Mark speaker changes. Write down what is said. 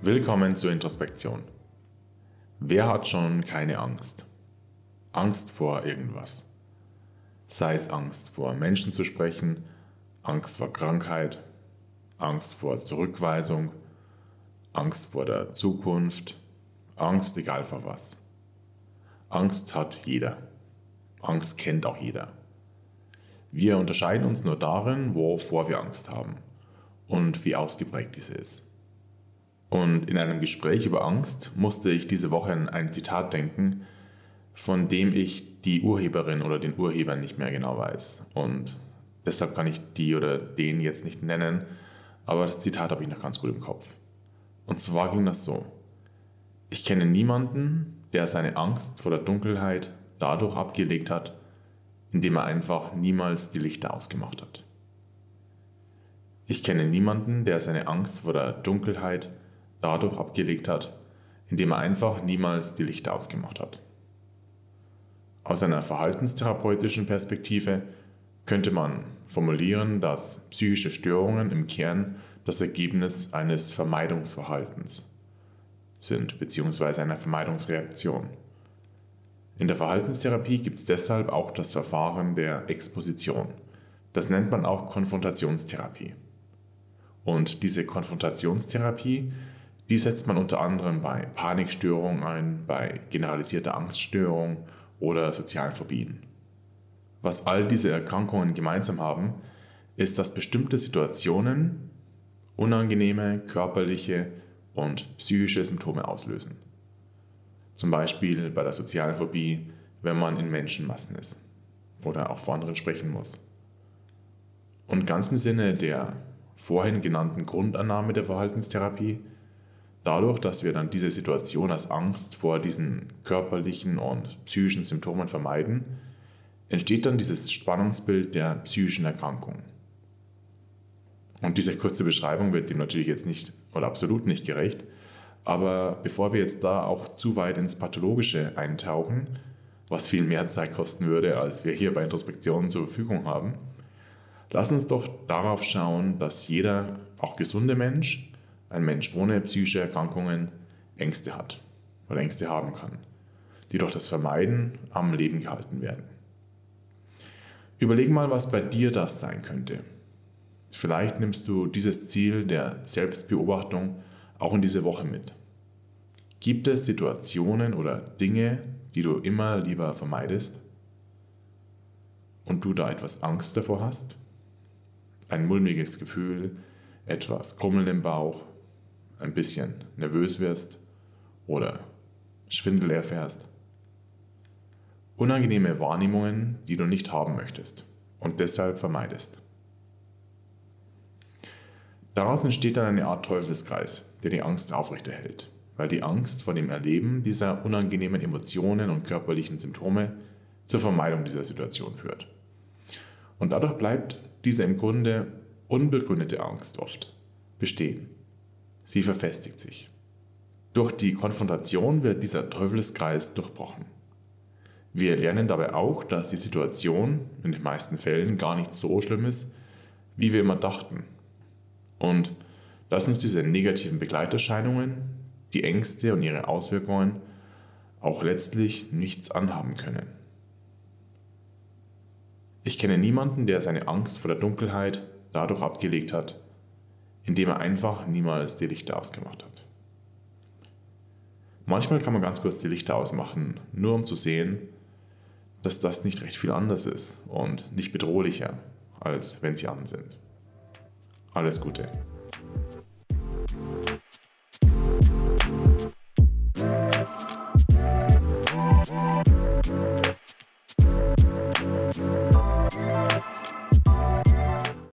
Speaker 1: Willkommen zur Introspektion. Wer hat schon keine Angst? Angst vor irgendwas. Sei es Angst vor Menschen zu sprechen, Angst vor Krankheit, Angst vor Zurückweisung, Angst vor der Zukunft, Angst egal vor was. Angst hat jeder. Angst kennt auch jeder. Wir unterscheiden uns nur darin, wovor wir Angst haben und wie ausgeprägt diese ist. Und in einem Gespräch über Angst musste ich diese Woche an ein Zitat denken, von dem ich die Urheberin oder den Urheber nicht mehr genau weiß. Und deshalb kann ich die oder den jetzt nicht nennen, aber das Zitat habe ich noch ganz gut im Kopf. Und zwar ging das so. Ich kenne niemanden, der seine Angst vor der Dunkelheit dadurch abgelegt hat, indem er einfach niemals die Lichter ausgemacht hat. Ich kenne niemanden, der seine Angst vor der Dunkelheit dadurch abgelegt hat, indem er einfach niemals die Lichter ausgemacht hat. Aus einer verhaltenstherapeutischen Perspektive könnte man formulieren, dass psychische Störungen im Kern das Ergebnis eines Vermeidungsverhaltens sind, beziehungsweise einer Vermeidungsreaktion. In der Verhaltenstherapie gibt es deshalb auch das Verfahren der Exposition. Das nennt man auch Konfrontationstherapie. Und diese Konfrontationstherapie die setzt man unter anderem bei Panikstörungen ein, bei generalisierter Angststörung oder sozialen Phobien. Was all diese Erkrankungen gemeinsam haben, ist, dass bestimmte Situationen unangenehme körperliche und psychische Symptome auslösen. Zum Beispiel bei der sozialen Phobie, wenn man in Menschenmassen ist oder auch vor anderen sprechen muss. Und ganz im Sinne der vorhin genannten Grundannahme der Verhaltenstherapie dadurch, dass wir dann diese Situation als Angst vor diesen körperlichen und psychischen Symptomen vermeiden, entsteht dann dieses Spannungsbild der psychischen Erkrankung. Und diese kurze Beschreibung wird dem natürlich jetzt nicht oder absolut nicht gerecht. Aber bevor wir jetzt da auch zu weit ins Pathologische eintauchen, was viel mehr Zeit kosten würde, als wir hier bei Introspektionen zur Verfügung haben, lass uns doch darauf schauen, dass jeder, auch gesunde Mensch, ein Mensch ohne psychische Erkrankungen Ängste hat oder Ängste haben kann, die durch das Vermeiden am Leben gehalten werden. Überleg mal, was bei dir das sein könnte. Vielleicht nimmst du dieses Ziel der Selbstbeobachtung auch in diese Woche mit. Gibt es Situationen oder Dinge, die du immer lieber vermeidest und du da etwas Angst davor hast? Ein mulmiges Gefühl, etwas Krummeln im Bauch, ein bisschen nervös wirst oder Schwindel erfährst. Unangenehme Wahrnehmungen, die du nicht haben möchtest und deshalb vermeidest. Daraus entsteht dann eine Art Teufelskreis, der die Angst aufrechterhält, weil die Angst vor dem Erleben dieser unangenehmen Emotionen und körperlichen Symptome zur Vermeidung dieser Situation führt. Und dadurch bleibt diese im Grunde unbegründete Angst oft bestehen. Sie verfestigt sich. Durch die Konfrontation wird dieser Teufelskreis durchbrochen. Wir lernen dabei auch, dass die Situation in den meisten Fällen gar nicht so schlimm ist, wie wir immer dachten. Und dass uns diese negativen Begleiterscheinungen, die Ängste und ihre Auswirkungen auch letztlich nichts anhaben können. Ich kenne niemanden, der seine Angst vor der Dunkelheit dadurch abgelegt hat, indem er einfach niemals die Lichter ausgemacht hat. Manchmal kann man ganz kurz die Lichter ausmachen, nur um zu sehen, dass das nicht recht viel anders ist und nicht bedrohlicher, als wenn sie an sind. Alles Gute.